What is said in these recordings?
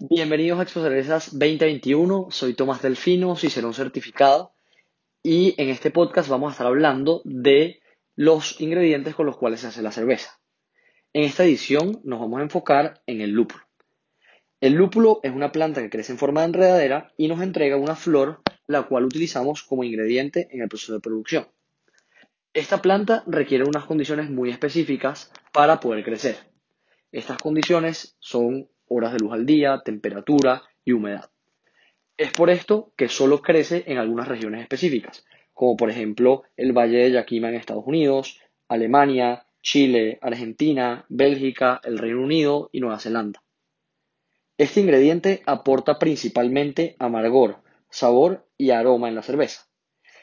Bienvenidos a Expo Cervezas 2021. Soy Tomás Delfino, un certificado. Y en este podcast vamos a estar hablando de los ingredientes con los cuales se hace la cerveza. En esta edición nos vamos a enfocar en el lúpulo. El lúpulo es una planta que crece en forma de enredadera y nos entrega una flor, la cual utilizamos como ingrediente en el proceso de producción. Esta planta requiere unas condiciones muy específicas para poder crecer. Estas condiciones son horas de luz al día, temperatura y humedad. Es por esto que solo crece en algunas regiones específicas, como por ejemplo el Valle de Yakima en Estados Unidos, Alemania, Chile, Argentina, Bélgica, el Reino Unido y Nueva Zelanda. Este ingrediente aporta principalmente amargor, sabor y aroma en la cerveza.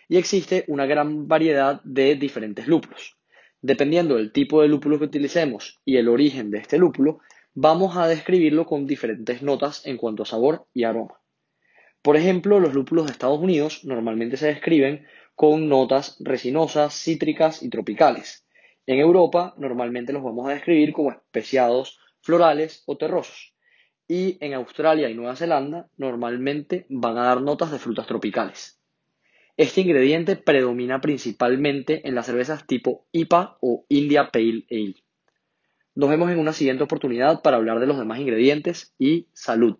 Y existe una gran variedad de diferentes lúpulos. Dependiendo del tipo de lúpulo que utilicemos y el origen de este lúpulo, vamos a describirlo con diferentes notas en cuanto a sabor y aroma. Por ejemplo, los lúpulos de Estados Unidos normalmente se describen con notas resinosas, cítricas y tropicales. En Europa normalmente los vamos a describir como especiados, florales o terrosos. Y en Australia y Nueva Zelanda normalmente van a dar notas de frutas tropicales. Este ingrediente predomina principalmente en las cervezas tipo IPA o India Pale Ale. Nos vemos en una siguiente oportunidad para hablar de los demás ingredientes y salud.